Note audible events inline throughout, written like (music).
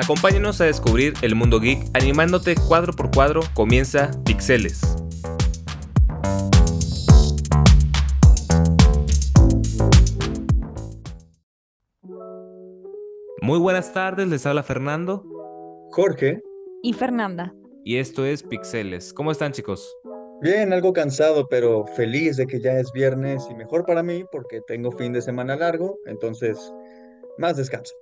Acompáñanos a descubrir el mundo geek animándote cuadro por cuadro. Comienza Pixeles. Muy buenas tardes, les habla Fernando. Jorge. Y Fernanda. Y esto es Pixeles. ¿Cómo están chicos? Bien, algo cansado, pero feliz de que ya es viernes y mejor para mí porque tengo fin de semana largo, entonces más descanso.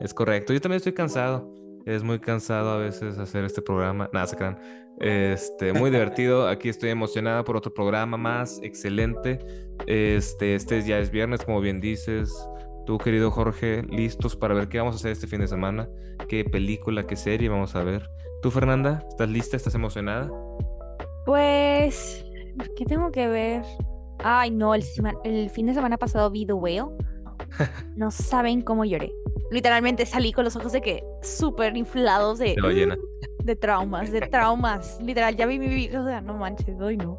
Es correcto, yo también estoy cansado. Es muy cansado a veces hacer este programa. Nada, se crean. Este, muy divertido. Aquí estoy emocionada por otro programa más. Excelente. Este, este ya es viernes, como bien dices. Tú, querido Jorge, listos para ver qué vamos a hacer este fin de semana. ¿Qué película, qué serie vamos a ver? ¿Tú, Fernanda? ¿Estás lista? ¿Estás emocionada? Pues, ¿qué tengo que ver? Ay, no, el, el fin de semana pasado vi The Whale. (laughs) No saben cómo lloré literalmente salí con los ojos de que súper inflados de, (gasps) de traumas, de traumas. Literal, ya vi mi vida, o sea, no manches, hoy no.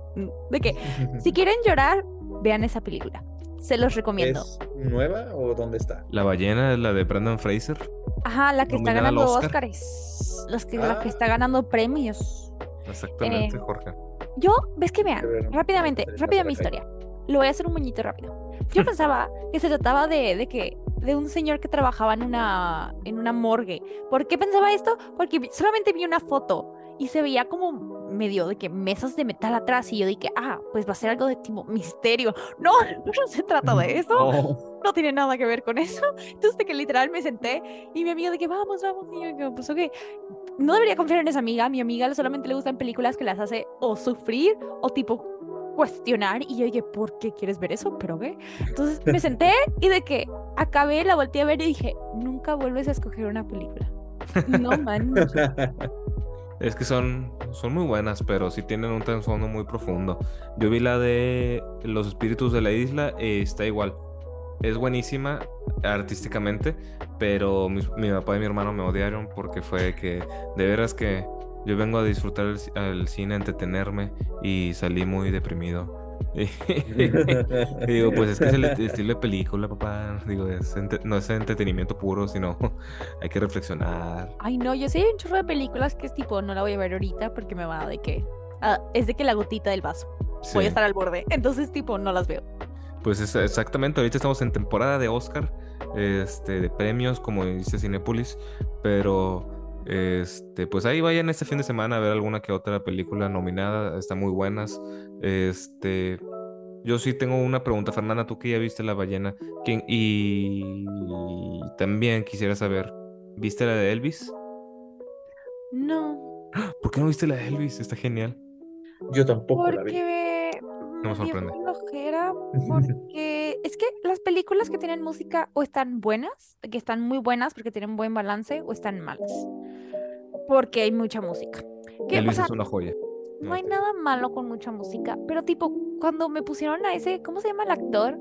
De que (laughs) si quieren llorar, vean esa película. Se los recomiendo. ¿Es nueva o dónde está? La ballena es la de Brandon Fraser. Ajá, la que está ganando Oscars. Los que, La que ah. está ganando premios. Exactamente, eh, Jorge. Yo, ves que vean, rápidamente, rápida mi historia. Lo voy a hacer un moñito rápido. Yo (laughs) pensaba que se trataba de, de que de un señor que trabajaba en una, en una morgue. ¿Por qué pensaba esto? Porque solamente vi una foto y se veía como medio de que mesas de metal atrás y yo dije, ah, pues va a ser algo de tipo misterio. (laughs) No, no se trata de (laughs) eso. No tiene nada que ver con eso. Entonces de que literal me senté y mi amiga de que vamos, vamos. Y yo, pues ok, no debería confiar en esa amiga. Mi amiga solamente le gustan películas que las hace o sufrir o tipo cuestionar y yo dije, ¿por qué quieres ver eso? Pero qué. Entonces me (laughs) senté y de que acabé, la volteé a ver y dije, nunca vuelves a escoger una película. No man. Es que son, son muy buenas, pero sí tienen un trasfondo muy profundo. Yo vi la de Los Espíritus de la Isla y está igual. Es buenísima artísticamente, pero mi, mi papá y mi hermano me odiaron porque fue que de veras que yo vengo a disfrutar el, cine, a entretenerme y salí muy deprimido. (laughs) digo, pues es que es el estilo de película, papá. Digo, no es entretenimiento puro, sino (laughs) hay que reflexionar. Ay, no, yo sé un chorro de películas que es tipo, no la voy a ver ahorita porque me va de que. Ah, es de que la gotita del vaso. Voy a estar al borde. (laughs) Entonces, tipo, no las veo. Pues es exactamente, ahorita estamos en temporada de Oscar, este, de premios, como dice Cinepolis, pero este, pues ahí vayan este fin de semana a ver alguna que otra película nominada, están muy buenas. Este, yo sí tengo una pregunta, Fernanda, tú que ya viste La ballena, ¿quién, y, también quisiera saber, ¿viste la de Elvis? No. ¿Por qué no viste la de Elvis? Está genial. Yo tampoco la vi. No me sorprende. (laughs) porque es que las películas que tienen música o están buenas, que están muy buenas porque tienen buen balance, o están malas porque hay mucha música. Elvis es una joya. No hay nada malo con mucha música, pero tipo, cuando me pusieron a ese, ¿cómo se llama el actor?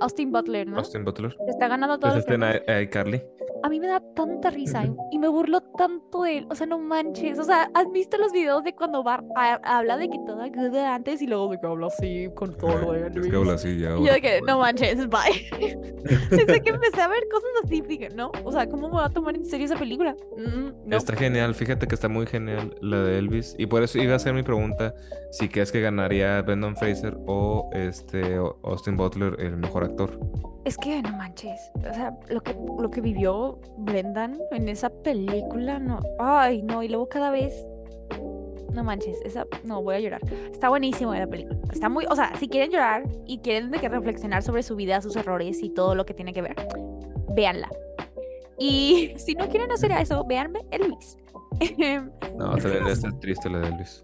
Austin Butler, ¿no? Austin Butler. Está ganando todo. Pues este Carly a mí me da tanta risa y me burlo tanto de él. O sea, no manches. O sea, ¿has visto los videos de cuando va, habla de que toda good antes y luego de que habla así con todo lo de Es que habla así ya. Y yo de que, no manches, bye. (laughs) Desde que empecé a ver cosas así, dije, no. O sea, ¿cómo me va a tomar en serio esa película? Mm, está genial. Fíjate que está muy genial la de Elvis. Y por eso iba a ser mi pregunta si crees que ganaría Brendan Fraser o este Austin Butler el mejor actor. Es que no manches. O sea, lo que, lo que vivió Brendan en esa película, no. Ay, no. Y luego cada vez. No manches, esa. No, voy a llorar. Está buenísima la película. Está muy. O sea, si quieren llorar y quieren de que reflexionar sobre su vida, sus errores y todo lo que tiene que ver, véanla. Y (laughs) si no quieren hacer eso, véanme Elvis. no, también (laughs) está triste la de Elvis.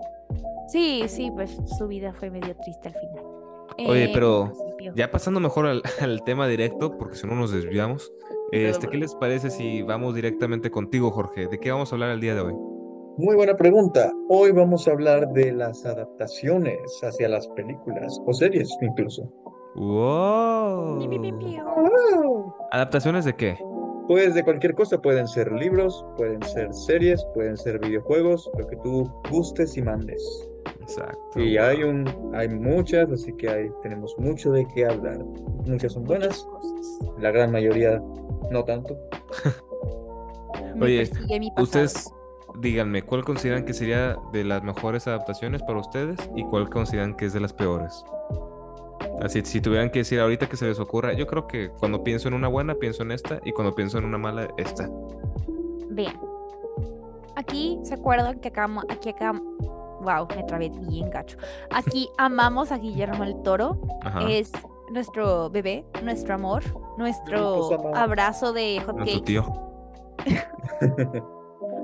Sí, sí, pues su vida fue medio triste al final. Oye, pero ya pasando mejor (laughs) al, tema directo, porque si no nos desviamos, este, ¿qué les parece si vamos directamente contigo, Jorge? ¿De qué vamos a hablar el día de hoy? Muy buena pregunta. Hoy vamos a hablar de las adaptaciones hacia las películas o series incluso. ¡Wow! ¿Adaptaciones de qué? Pues de cualquier cosa, pueden ser libros, pueden ser series, pueden ser videojuegos, lo que tú gustes y mandes. Exacto. Y hay un, hay muchas, así que hay, tenemos mucho de qué hablar. Muchas son buenas, la gran mayoría no tanto. (laughs) Oye, ustedes díganme, ¿cuál consideran que sería de las mejores adaptaciones para ustedes y cuál consideran que es de las peores? Así, si tuvieran que decir ahorita que se les ocurra, yo creo que cuando pienso en una buena, pienso en esta, y cuando pienso en una mala, esta. Bien. Aquí se acuerdan que acá, aquí acá, wow, me trabé bien gacho. Aquí (laughs) amamos a Guillermo el Toro. Es nuestro bebé, nuestro amor, nuestro abrazo de hotcakes. tío. (laughs)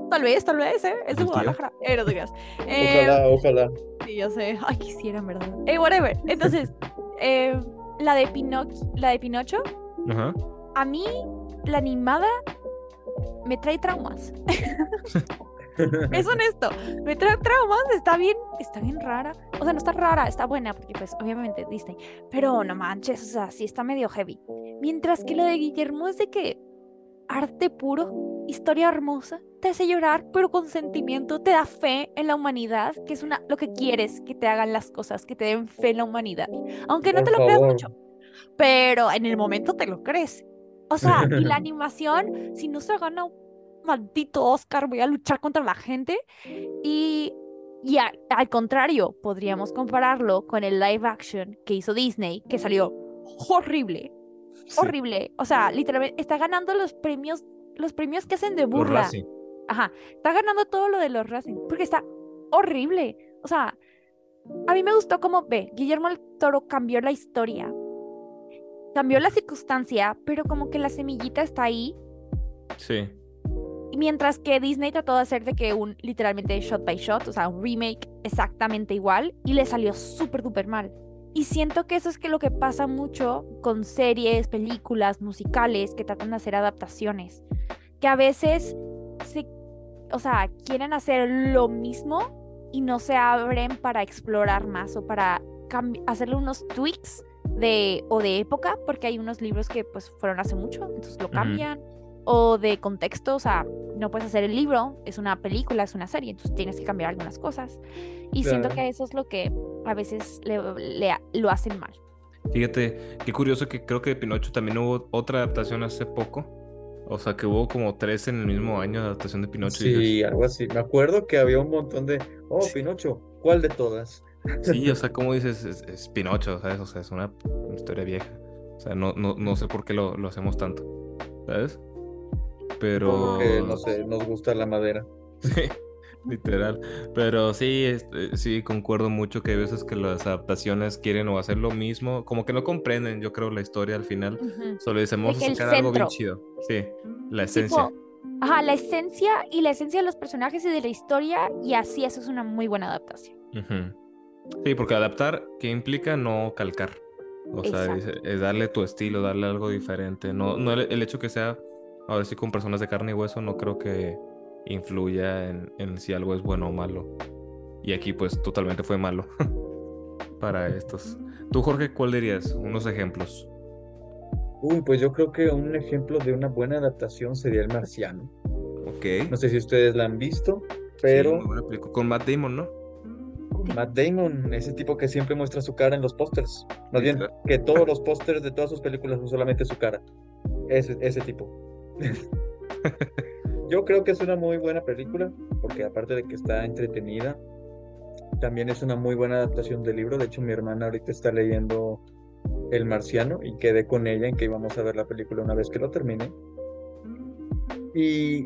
tal vez, tal vez, ¿eh? Es de Guadalajara. Eh, no digas. (laughs) ojalá, eh, ojalá. Sí, yo sé. Ay, quisiera, en verdad. Eh, whatever. Entonces, eh, la de Pinocho, la de Pinocho, Ajá. a mí, la animada me trae traumas. (laughs) es honesto, me trae traumas, está bien, está bien rara. O sea, no está rara, está buena, porque pues obviamente Disney. Pero no manches, o sea, sí está medio heavy. Mientras que la de Guillermo es de que arte puro, historia hermosa, te hace llorar, pero con sentimiento, te da fe en la humanidad, que es una, lo que quieres, que te hagan las cosas, que te den fe en la humanidad. Aunque no te lo creas mucho, pero en el momento te lo crees. O sea, y la (laughs) animación, si no se gana un maldito Oscar, voy a luchar contra la gente. Y, y al contrario, podríamos compararlo con el live action que hizo Disney, que salió horrible. Horrible. O sea, literalmente está ganando los premios, los premios que hacen de burla. Ajá. Está ganando todo lo de los Racing. Porque está horrible. O sea, a mí me gustó como ve, Guillermo el Toro cambió la historia cambió la circunstancia, pero como que la semillita está ahí. Sí. Mientras que Disney trató de hacer de que un literalmente shot by shot, o sea, un remake exactamente igual, y le salió súper, duper mal. Y siento que eso es que lo que pasa mucho con series, películas, musicales que tratan de hacer adaptaciones. Que a veces se, o sea, quieren hacer lo mismo y no se abren para explorar más o para hacerle unos tweaks de o de época, porque hay unos libros que pues fueron hace mucho, entonces lo cambian, o de contexto, o sea, no puedes hacer el libro, es una película, es una serie, entonces tienes que cambiar algunas cosas. Y siento que eso es lo que a veces le, lo hacen mal. Fíjate, qué curioso que creo que de Pinocho también hubo otra adaptación hace poco. O sea, que hubo como tres en el mismo año de adaptación de Pinocho. Sí, algo así. Me acuerdo que había un montón de, oh, Pinocho, ¿cuál de todas? Sí, o (laughs) sea, como dices, es, Pinocho, ¿sabes? O sea, es una, historia vieja. O sea, no, no, no sé por qué lo, lo hacemos tanto, ¿sabes? Pero... Porque, no sé, nos gusta la madera. (laughs) Sí, literal. Pero sí, este, sí, concuerdo mucho que hay veces que las adaptaciones quieren o hacer lo mismo, como que no comprenden, yo creo, la historia al final. Solo decimos sacar algo bien chido. Sí, la esencia. ajá, la esencia y la esencia de los personajes y de la historia, y así eso es una muy buena adaptación. Sí, porque adaptar, ¿qué implica? No calcar. O sea, es, darle tu estilo, darle algo diferente. No, no el, hecho que sea, ahora sí, con personas de carne y hueso, no creo que influya en, en si algo es bueno o malo. Y aquí, pues, totalmente fue malo (laughs) para estos. Tú, Jorge, ¿cuál dirías? Unos ejemplos. Uy, pues yo creo que un ejemplo de una buena adaptación sería El Marciano. Ok. No sé si ustedes la han visto, pero... Con Matt Damon, ¿no? Matt Damon, ese tipo que siempre muestra su cara en los pósters. Más bien, que todos los pósters de todas sus películas son solamente su cara. Ese, ese tipo. (laughs) Yo creo que es una muy buena película, porque aparte de que está entretenida, también es una muy buena adaptación del libro. De hecho, mi hermana ahorita está leyendo El Marciano y quedé con ella en que íbamos a ver la película una vez que lo termine. Y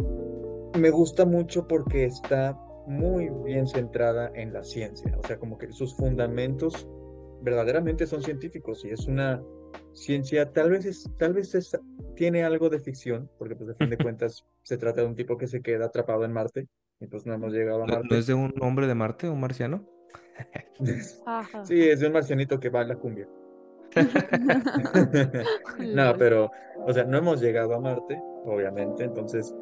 me gusta mucho porque está muy bien centrada en la ciencia, o sea, como que sus fundamentos verdaderamente son científicos y es una ciencia, tal vez es, tal vez es, tiene algo de ficción, porque pues de fin de (laughs) cuentas se trata de un tipo que se queda atrapado en Marte y pues no hemos llegado a Marte. ¿No es de un hombre de Marte, un marciano? (laughs) sí, es de un marcianito que va a la cumbia. (laughs) no, pero, o sea, no hemos llegado a Marte, obviamente, entonces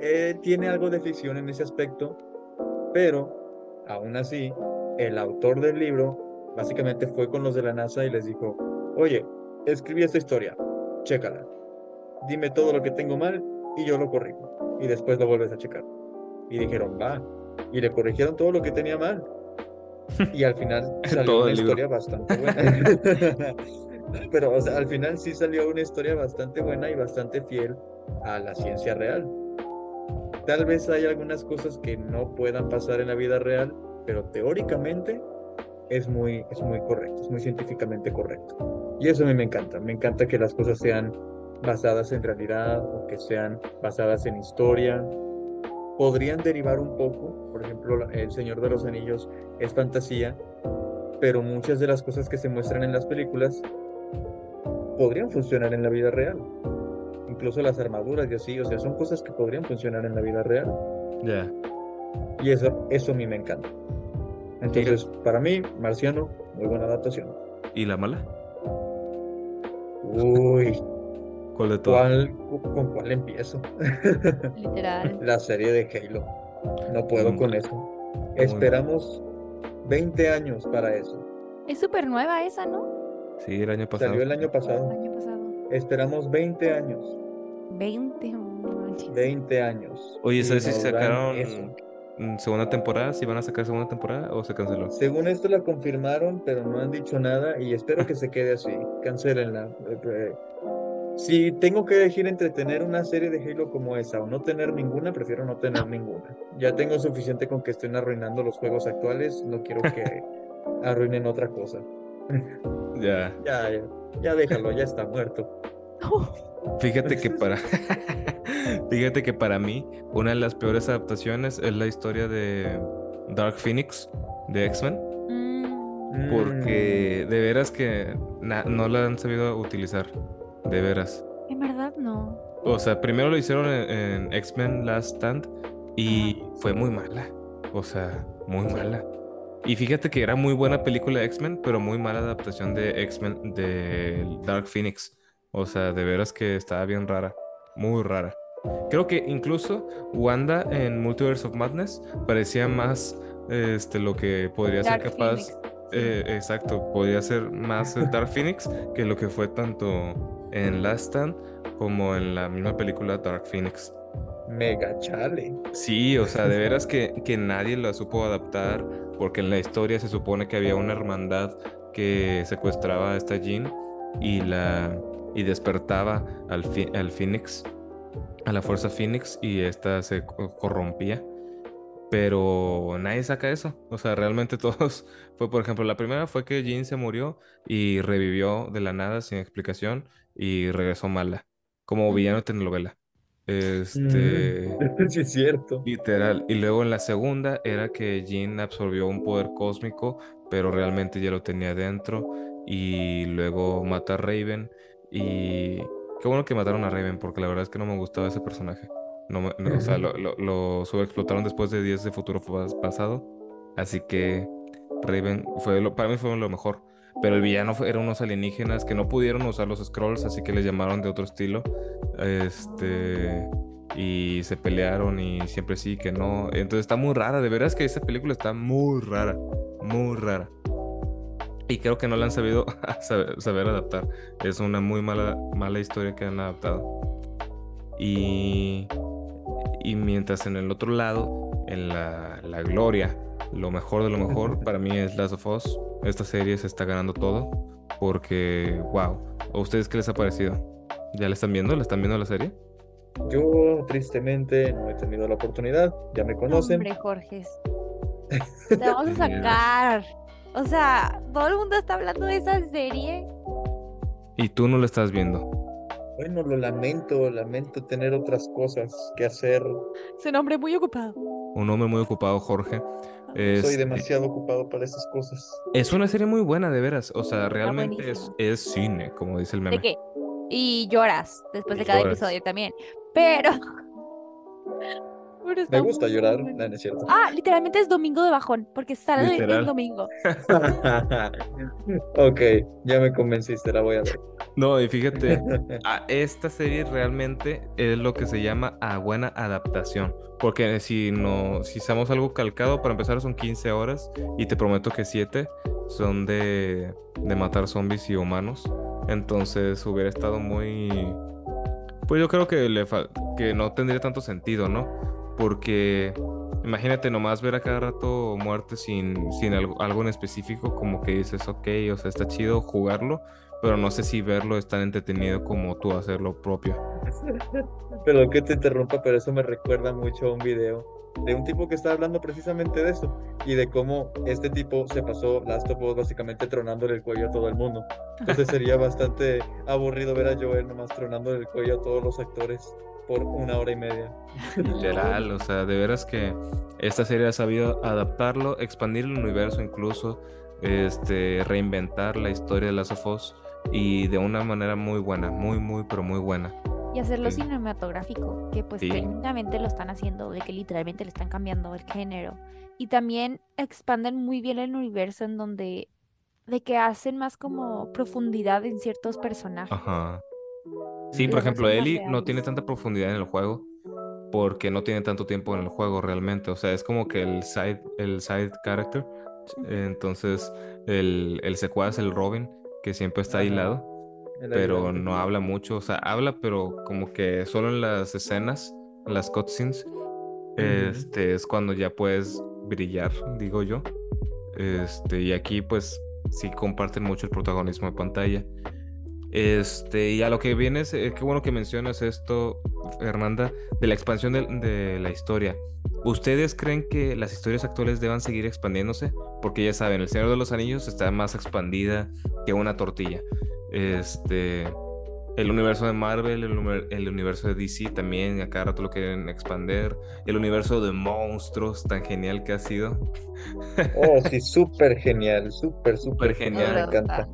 eh, tiene algo de ficción en ese aspecto, pero, aún así, el autor del libro básicamente fue con los de la NASA y les dijo, oye, escribí esta historia, chécala, dime todo lo que tengo mal y yo lo corrijo. Y después lo vuelves a checar. Y dijeron, va. Y le corrigieron todo lo que tenía mal. Y al final (laughs) salió una historia bastante buena. (laughs) Pero o sea, al final sí salió una historia bastante buena y bastante fiel a la ciencia real. tal vez hay algunas cosas que no puedan pasar en la vida real, pero teóricamente es muy, es muy correcto, es muy científicamente correcto. Y eso a mí me encanta, me encanta que las cosas sean basadas en realidad o que sean basadas en historia. Podrían derivar un poco, por ejemplo, El Señor de los Anillos es fantasía, pero muchas de las cosas que se muestran en las películas podrían funcionar en la vida real. Incluso las armaduras y así, o sea, son cosas que podrían funcionar en la vida real. Ya. Y eso, eso a mí me encanta. Entonces, para mí, Marciano, muy buena adaptación. ¿Y la mala? Uy. ¿Cuál de todas? ¿Con cuál empiezo? (laughs) Literal. La serie de Halo. No puedo con eso. Esperamos 20 años para eso. Es súper nueva esa, ¿no? Sí, el año pasado. Salió el año pasado. El año pasado. Esperamos 20 años. 20, 20 años. Oye, ¿sabes si sacaron segunda temporada? ¿Si van a sacar segunda temporada o se canceló? Según esto la confirmaron, pero no han dicho nada y espero que se quede así. Cancelenla. Eh, eh, si tengo que elegir entre tener una serie de Halo como esa o no tener ninguna, prefiero no tener ninguna. Ya tengo suficiente con que estén arruinando los juegos actuales, no quiero que (laughs) arruinen otra cosa. Ya. Ya, ya, ya déjalo, ya está muerto. (laughs) Fíjate que (laughs) para (laughs) Fíjate que para mí una de las peores adaptaciones es la historia de Dark Phoenix de X-Men. Mm. Porque de veras que no la han sabido utilizar. De veras. En verdad no. O sea, primero lo hicieron en, X-Men Last Stand y fue muy mala. O sea, muy mala. Y fíjate que era muy buena película de X-Men, pero muy mala adaptación de X-Men de Dark Phoenix. O sea, de veras que estaba bien rara. Muy rara. Creo que incluso Wanda en Multiverse of Madness parecía más este, lo que podría ser capaz. Eh, exacto, podría ser más Dark Phoenix que lo que fue tanto en Last Stand como en la misma película Dark Phoenix. Mega chale. Sí, o sea, de veras que, que nadie la supo adaptar, porque en la historia se supone que había una hermandad que secuestraba a esta Jean y la y despertaba al, al Phoenix, a la fuerza Phoenix, y esta se corrompía. Pero nadie saca eso. O sea, realmente (laughs) todos. Fue, por ejemplo, la primera fue que Jean se murió y revivió de la nada sin explicación y regresó mala. Como villano de telenovela. Este. (laughs) Sí, es cierto. Literal. Y luego en la segunda era que Jean absorbió un poder cósmico, pero realmente ya lo tenía dentro. Y luego mata a Raven. Y. Qué bueno que mataron a Raven, porque la verdad es que no me gustaba ese personaje. No, o sea, lo, lo, subexplotaron después de 10 de futuro pasado. Así que Raven fue lo, para mí fue lo mejor. Pero el villano fue, era unos alienígenas que no pudieron usar los scrolls, así que les llamaron de otro estilo. Este. Y se pelearon y siempre sí, que no. Entonces está muy rara. De veras que esa película está muy rara. Muy rara. Y creo que no la han sabido (laughs) saber, saber, adaptar. Es una muy mala, mala historia que han adaptado. Y y mientras en el otro lado, en la, gloria, lo mejor de lo mejor, para mí es Last of Us. Esta serie se está ganando todo porque, wow. ¿A ustedes qué les ha parecido? ¿Ya la están viendo? ¿La están viendo la serie? Yo, tristemente, no he tenido la oportunidad. Ya me conocen. Hombre, Jorge. (laughs) Te vamos a sacar. O sea, todo el mundo está hablando de esa serie. Y tú no la estás viendo. Bueno, lo lamento, lamento tener otras cosas que hacer. Es un hombre muy ocupado. Un hombre muy ocupado, Jorge. Soy demasiado ocupado para esas cosas. Es una serie muy buena, de veras. O sea, realmente es, es, cine, como dice el meme. ¿De qué? Y lloras después de cada episodio también. Pero me gusta llorar, no, es cierto. Ah, literalmente es domingo de bajón, porque sale el domingo. (laughs) ok, ya me convenciste, la voy a ver. No, y fíjate, (laughs) a esta serie realmente es lo que se llama a buena adaptación. Porque si no, si usamos algo calcado, para empezar son 15 horas y te prometo que 7 son de, de matar zombies y humanos. Entonces hubiera estado muy... Pues yo creo que, le que no tendría tanto sentido, ¿no? Porque imagínate nomás ver a cada rato muerte sin, sin algo, algo en específico, como que dices, ok, o sea, está chido jugarlo, pero no sé si verlo es tan entretenido como tú hacerlo propio. (laughs) Pero que te interrumpa, pero eso me recuerda mucho a un video de un tipo que está hablando precisamente de eso y de cómo este tipo se pasó Last of Us básicamente tronándole el cuello a todo el mundo. Entonces (laughs) sería bastante aburrido ver a Joel nomás tronándole el cuello a todos los actores por una hora y media. (laughs) Literal, o sea, de veras que esta serie ha sabido adaptarlo, expandir el universo incluso, este, reinventar la historia de Last of Us y de una manera muy buena, muy, muy, pero muy buena. Y hacerlo cinematográfico, que pues técnicamente lo están haciendo, de que literalmente le están cambiando el género. Y también expanden muy bien el universo en donde, de que hacen más como profundidad en ciertos personajes. Ajá. Sí, por ejemplo, Ellie no tiene tanta profundidad en el juego porque no tiene tanto tiempo en el juego realmente. O sea, es como que el side, el side character. Entonces, el, el secuaz, el Robin, que siempre está aislado, pero no habla mucho. O sea, habla, pero como que solo en las escenas, en las cutscenes, este, es cuando ya puedes brillar, digo yo. Este, y aquí, pues, sí comparten mucho el protagonismo de pantalla. Este, y a lo que viene es, eh, qué bueno que mencionas esto, Fernanda, de la expansión de, la historia. ¿Ustedes creen que las historias actuales deban seguir expandiéndose? Porque ya saben, El Señor de los Anillos está más expandida que una tortilla. Este, el universo de Marvel, el, universo de DC también, a cada rato lo quieren expander. El universo de monstruos, tan genial que ha sido. Oh, sí, súper genial, súper, súper genial. Me encanta.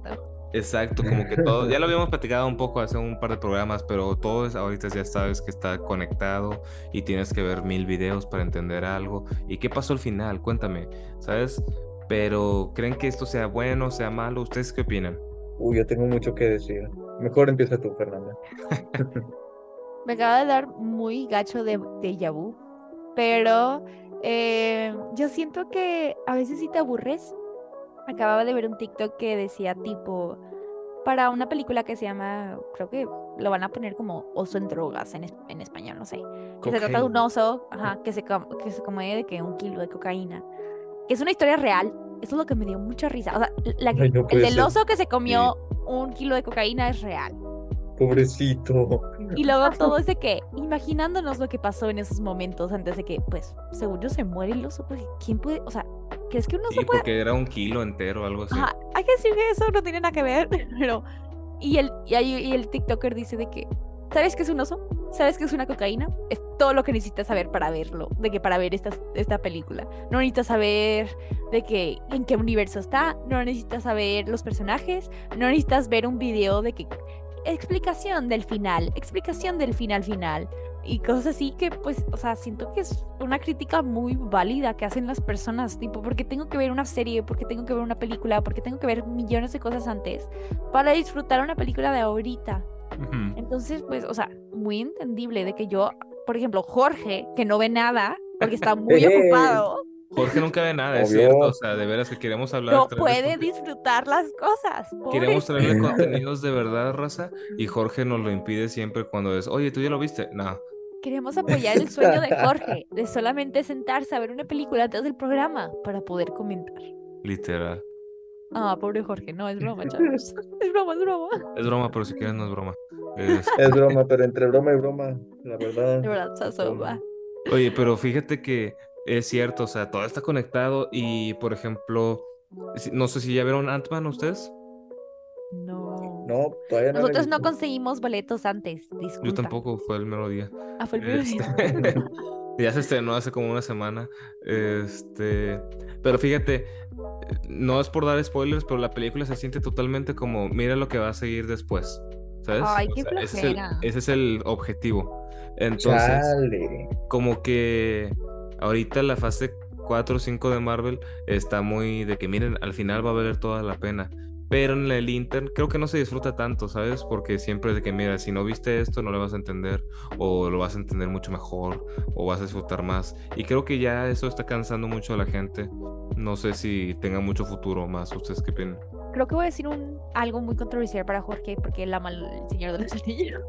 Exacto, como que todo, ya lo habíamos platicado un poco hace un par de programas, pero todo es, ahorita ya sabes que está conectado y tienes que ver mil videos para entender algo. ¿Y qué pasó al final? Cuéntame, ¿sabes? Pero ¿creen que esto sea bueno, sea malo? ¿Ustedes qué opinan? Uy, yo tengo mucho que decir. Mejor empieza tú, Fernanda. (laughs) Me acaba de dar muy gacho de, de Yabu, pero eh, yo siento que a veces sí te aburres acababa de ver un TikTok que decía tipo, para una película que se llama, creo que lo van a poner como oso en drogas en, en español, no sé. Que se trata de un oso que, se, que se come de que un kilo de cocaína. Que es una historia real. Eso es lo que me dio mucha risa. O sea, el del oso que se comió un kilo de cocaína es real. Pobrecito. Y luego todo ese que, imaginándonos lo que pasó en esos momentos antes de que, pues, seguro se muere el oso, porque ¿quién puede? O sea, ¿crees que uno sí, porque era un kilo entero, algo así. hay que decir que eso no tiene nada que ver, (laughs) pero... Y el, y, y el TikToker dice de que, ¿sabes qué es un oso? ¿Sabes qué es una cocaína? Es todo lo que necesitas saber para verlo, de que para ver esta, esta película. No necesitas saber de que en qué universo está, no necesitas saber los personajes, no necesitas ver un video de que explicación del final, explicación del final final y cosas así que pues, o sea, siento que es una crítica muy válida que hacen las personas, tipo, porque tengo que ver una serie, porque tengo que ver una película, porque tengo que ver millones de cosas antes para disfrutar una película de ahorita. Entonces, pues, o sea, muy entendible de que yo, por ejemplo, Jorge, que no ve nada porque está muy (laughs) ocupado, Jorge nunca ve nada, es cierto. O sea, de veras que queremos hablar. No puede disfrutar las cosas. Queremos traerle contenidos de verdad, raza. Y Jorge nos lo impide siempre cuando es, oye, ¿tú ya lo viste? No. Queremos apoyar el sueño de Jorge, de solamente sentarse a ver una película antes del programa para poder comentar. Literal. Ah, pobre Jorge, no, es broma, (laughs) chavos. Es broma, es broma. Es broma, pero si quieres no es broma. Es, es broma, pero entre broma y broma, la verdad. De verdad, se Oye, pero fíjate que es cierto, o sea, todo está conectado y, por ejemplo, no sé si ya vieron Ant-Man ustedes. No. No, todavía no. Nosotros no conseguimos boletos antes, disculpa. Yo tampoco, fue el mero día. Ah, fue el mero día. Este, (laughs) ya se estrenó hace como una semana. Este, pero fíjate, no es por dar spoilers, pero la película se siente totalmente como, mira lo que va a seguir después. ¿Sabes? Ay, qué ese, es el, objetivo. Entonces, como que ahorita la fase 4 o 5 de Marvel está muy de que miren, al final va a valer toda la pena. Pero en el Inter creo que no se disfruta tanto, ¿sabes? Porque siempre es de que, mira, si no viste esto, no lo vas a entender, o lo vas a entender mucho mejor, o vas a disfrutar más. Y creo que ya eso está cansando mucho a la gente. No sé si tenga mucho futuro más. ¿Ustedes qué opinan? Creo que voy a decir un, algo muy controversial para Jorge, porque él ama el Señor de los (laughs) Anillos.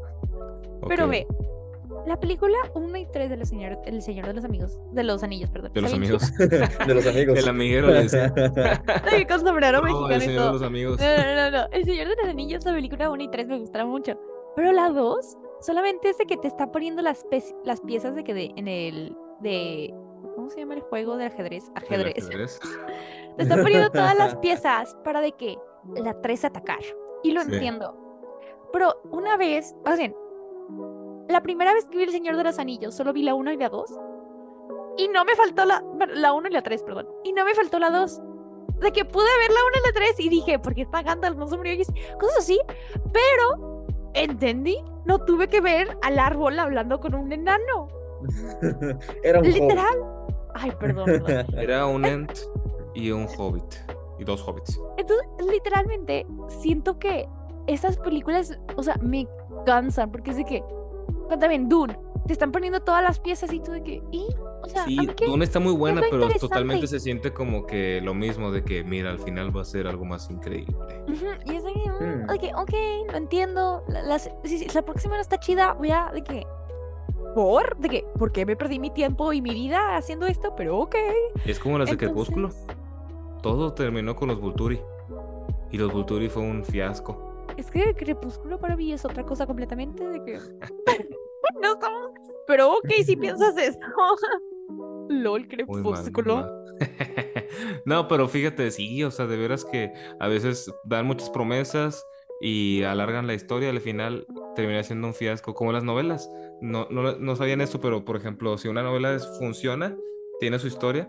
Pero ve, la película 1 y 3 de los señor, El Señor de los Amigos, de los Anillos, perdón. De los amigos. (laughs) de los amigos. El amiguero le decía. (laughs) con sombrero No, mexicano el y Señor todo. de los amigos. No, no, no, no. El Señor de los Anillos, la película 1 y 3 me gustaron mucho. Pero la 2, solamente es de que te está poniendo las, pe- las piezas de que de, en el. de. ¿Cómo se llama el juego de ajedrez? Ajedrez. ajedrez. (laughs) Te están poniendo todas las piezas para de que la 3 atacar. Y lo Sí. entiendo. Pero una vez, o sea, la primera vez que vi El Señor de los Anillos, solo vi la 1 y la 2. Y no me faltó la, bueno, la 1 y la 3, perdón. Y no me faltó la 2. De que pude ver la 1 y la 3 y dije, porque está Gandalf, no se murió. Cosas así. Pero, entendí. No tuve que ver al árbol hablando con un enano. (laughs) Era un Literal. Ay, perdón, perdón. (laughs) Era un Ent y un Hobbit. Y dos Hobbits. Entonces, literalmente, siento que esas películas, o sea, me cansan, porque es de que, pero también Dune, te están poniendo todas las piezas y tú de que, ¿y? O sea, Sí. Dune está muy buena, pero totalmente se siente como que lo mismo de que, mira, al final va a ser algo más increíble. Y es de que, mm, Hmm. que, ok, lo entiendo, la, si, la próxima no está chida, voy a, de que, ¿por? De que, ¿por qué me perdí mi tiempo y mi vida haciendo esto? Pero ok. Es como las de Crepúsculo. Entonces, Todo terminó con los Vulturi. Y los Vulturi fue un fiasco. Es que Crepúsculo para mí es otra cosa completamente de que... (laughs) no estamos... Pero ok, si piensas eso. (laughs) LOL, Crepúsculo. mal. (laughs) no, pero fíjate, sí, o sea, de veras que a veces dan muchas promesas y alargan la historia, al final termina siendo un fiasco, como las novelas. No, no, no sabían esto, pero por ejemplo, si una novela es- funciona, tiene su historia,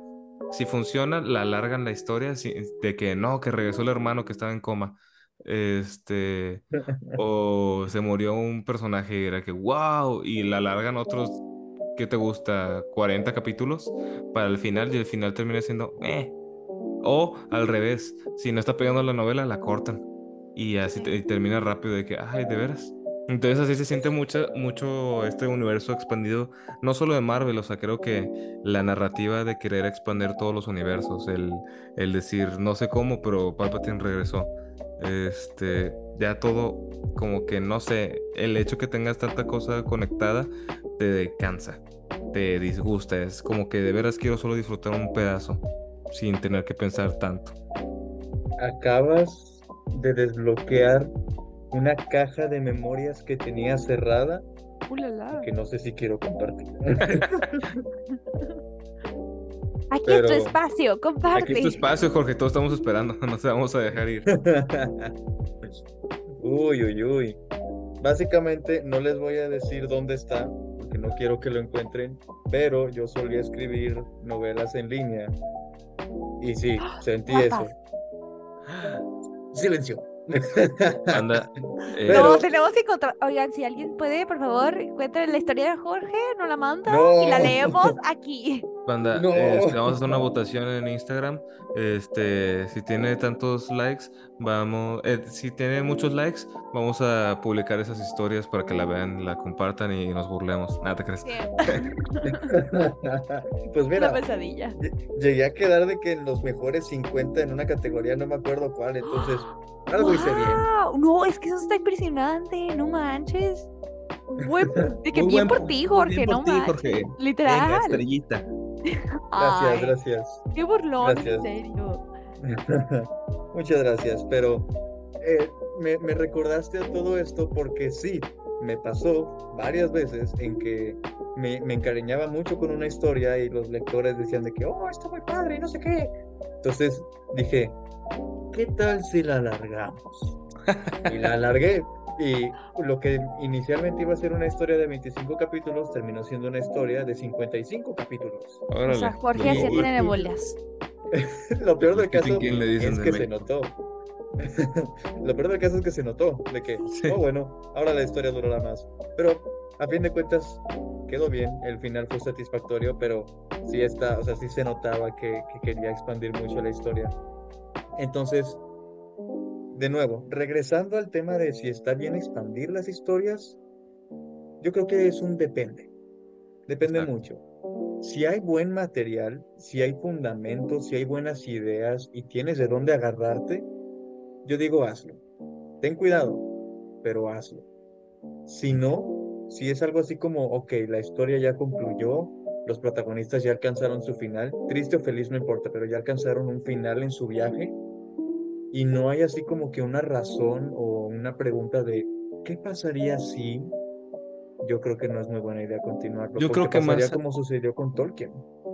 si funciona, la alargan la historia si- de que no, que regresó el hermano que estaba en coma. Este, (laughs) o se murió un personaje y era que wow, y la alargan otros, ¿qué te gusta? 40 capítulos para el final y el final termina siendo eh. O al revés, si no está pegando la novela, la cortan y así te- y termina rápido de que, ay, de veras. Entonces así se siente mucho, mucho este universo expandido, no solo de Marvel, o sea, creo que la narrativa de querer expandir todos los universos, el, el decir, no sé cómo, pero Palpatine regresó. Este, ya todo como que no sé, el hecho que tengas tanta cosa conectada te cansa, te disgusta, es como que de veras quiero solo disfrutar un pedazo sin tener que pensar tanto. Acabas de desbloquear una caja de memorias que tenía cerrada que no sé si quiero compartir. (laughs) (laughs) Aquí es tu Pero- espacio, comparte. Aquí es tu espacio, Jorge, todos estamos esperando, (laughs) no te vamos a dejar ir. (laughs) Uy, uy, uy. Básicamente no les voy a decir dónde está, porque no quiero que lo encuentren, pero yo solía escribir novelas en línea. Y sí, (gasps) sentí eso. (gasps) Silencio. (laughs) Anda, eh, Pero- No, tenemos que encontrar. Oigan, si alguien puede, por favor, encuentren la historia de Jorge, nos la manda y la No. leemos aquí. Banda, No. este, vamos a hacer una votación en Instagram. Este, si tiene tantos likes, vamos, eh, si tiene muchos likes, vamos a publicar esas historias para que la vean, la compartan y nos burlemos. Nada te crees. Sí, (laughs) Pues Una mira, pesadilla. lle- llegué a quedar de que en los mejores 50 en una categoría, no me acuerdo cuál, entonces (gasps) algo hice bien. ¡Guau! No, es que eso está impresionante, no manches. Buen- (laughs) de que Muy bien buen por ti, bien Jorge, por no ti, manches. Jorge. Literal. Venga, estrellita. Gracias, Ay, gracias. Qué burlón, Gracias. en serio. (laughs) Muchas gracias, pero eh, me, me recordaste a todo esto porque sí, me pasó varias veces en que me, me encariñaba mucho con una historia y los lectores decían de que, oh, está muy padre y no sé qué. Entonces dije, ¿qué tal si la alargamos? (laughs) Y la alargué. Y lo que inicialmente iba a ser una historia de 25 capítulos terminó siendo una historia de 55 capítulos. O Órale. sea, Jorge se tiene bolas. (laughs) Lo peor del caso quién le dicen es de que se notó. (laughs) Lo peor del caso es que se notó, de que, Sí. oh bueno, ahora la historia durará más. Pero a fin de cuentas quedó bien, el final fue satisfactorio, pero sí está, o sea, sí se notaba que, que quería expandir mucho la historia. Entonces, de nuevo, regresando al tema de si está bien expandir las historias, yo creo que es un depende. Depende Exacto. mucho. Si hay buen material, si hay fundamentos, si hay buenas ideas y tienes de dónde agarrarte, yo digo hazlo. Ten cuidado, pero hazlo. Si no, si es algo así como, ok, la historia ya concluyó, los protagonistas ya alcanzaron su final, triste o feliz no importa, pero ya alcanzaron un final en su viaje y no hay así como que una razón o una pregunta de ¿qué pasaría si? Yo creo que no es muy buena idea continuarlo. Yo creo que pasaría como sucedió con Tolkien.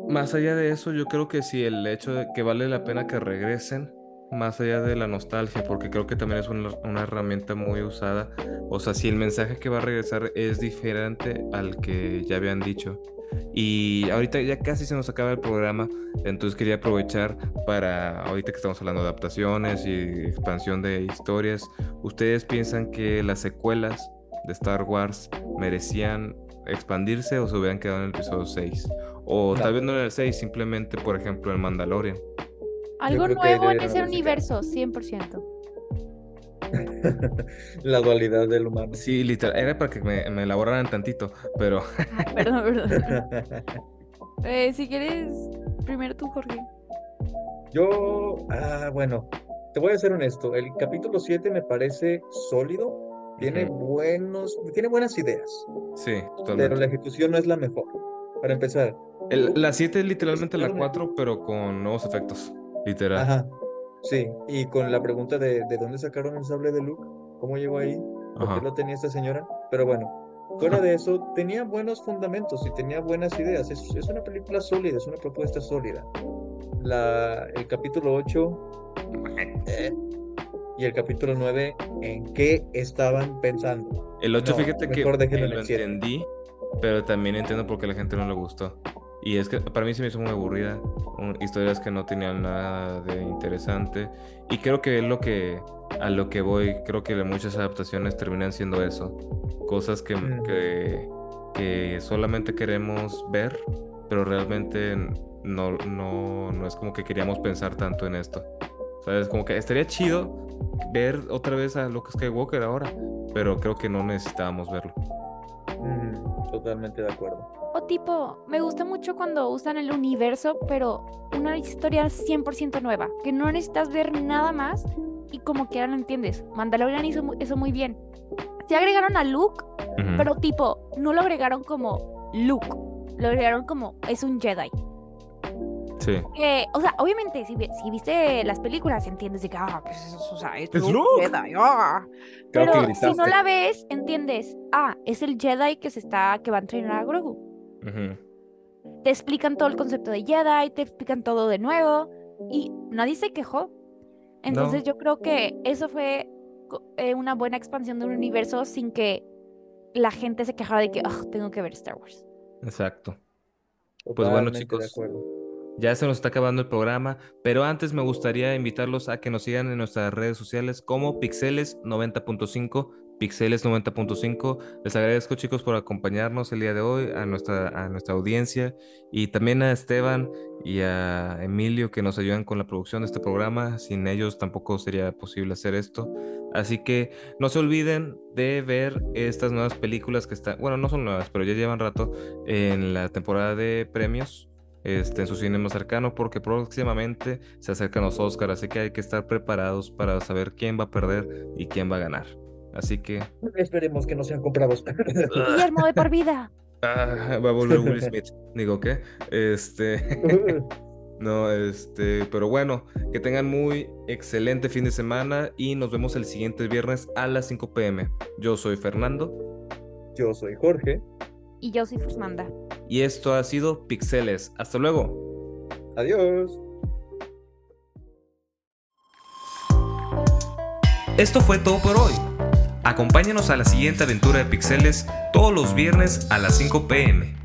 Más allá de eso, yo creo que sí, el hecho de que vale la pena que regresen, más allá de la nostalgia, porque creo que también es una, una, herramienta muy usada. O sea, si el mensaje que va a regresar es diferente al que ya habían dicho. Y ahorita ya casi se nos acaba el programa, entonces quería aprovechar para, ahorita que estamos hablando de adaptaciones y expansión de historias, ¿ustedes piensan que las secuelas de Star Wars merecían expandirse o se hubieran quedado en el episodio 6? O tal vez no en el 6, simplemente, por ejemplo, en Mandalorian. Algo nuevo en ese universo, 100%. (laughs) la dualidad del humano. Sí, literal. Era para que me, me elaboraran tantito, pero. perdón, perdón. (laughs) Eh, si quieres, primero tú, Jorge. Yo, ah, bueno, te voy a ser honesto. El capítulo 7 me parece sólido. Tiene buenos, tiene buenas ideas. Sí, totalmente. Pero la ejecución no es la mejor. Para empezar. la 7 es literalmente la 4, pero con nuevos efectos. Literal. Ajá. Sí, y con la pregunta de, de dónde sacaron el sable de Luke, cómo llegó ahí, por qué lo tenía esta señora. Pero bueno, fuera de eso, tenía buenos fundamentos y tenía buenas ideas. Es, es una película sólida, es una propuesta sólida. La, el capítulo 8 eh, y el capítulo 9, ¿en qué estaban pensando? El 8, fíjate que lo entendí, pero también entiendo por qué a la gente no le gustó. Y es que para mí se me hizo muy aburrida. historias que no tenían nada de interesante. Y creo que es lo que a lo que voy. Creo que muchas adaptaciones terminan siendo eso. Cosas que, mm. que, que solamente queremos ver, pero realmente no, no, no es como que queríamos pensar tanto en esto. ¿Sabes? Como que estaría chido ver otra vez a Luke Skywalker ahora, pero creo que no necesitábamos verlo. Mm, totalmente de acuerdo. O tipo, me gusta mucho cuando usan el universo, pero una historia 100% nueva, que no necesitas ver nada más y como que ahora lo entiendes. Mandalorian hizo eso muy bien. Se agregaron a Luke, pero tipo, no lo agregaron como Luke, lo agregaron como es un Jedi. Sí. o sea, obviamente, si, viste las películas, entiendes de que, ah, pues es, o sea, es, Luke. Jedi, ah. Pero si no la ves, entiendes, ah, es el Jedi que se está, que va a entrenar a Grogu. Te explican todo el concepto de Jedi, te explican todo de nuevo y nadie se quejó. Entonces yo creo que eso fue eh, una buena expansión de un universo sin que la gente se quejara de que tengo que ver Star Wars. Exacto. Pues bueno chicos, ya se nos está acabando el programa, pero antes me gustaría invitarlos a que nos sigan en nuestras redes sociales como Pixeles 90.5 Pixeles 90.5. Les agradezco chicos por acompañarnos el día de hoy, a nuestra, a nuestra audiencia y también a Esteban y a Emilio que nos ayudan con la producción de este programa. Sin ellos tampoco sería posible hacer esto. Así que no se olviden de ver estas nuevas películas que están, bueno, no son nuevas, pero ya llevan rato en la temporada de premios. Este, en su cine más cercano porque próximamente se acercan los Oscars, así que hay que estar preparados para saber quién va a perder y quién va a ganar. Así que. Esperemos que no sean comprados. (laughs) Guillermo de por vida. (laughs) Ah, va a volver Will Smith. Digo, ¿qué? Este. (laughs) no, este. Pero bueno, que tengan muy excelente fin de semana y nos vemos el siguiente viernes a las 5 pm. Yo soy Fernando. Yo soy Jorge. Y yo soy Fusmanda. Y esto ha sido Pixeles. Hasta luego. Adiós. Esto fue todo por hoy. Acompáñanos a la siguiente aventura de Pixeles todos los viernes a las 5 pm.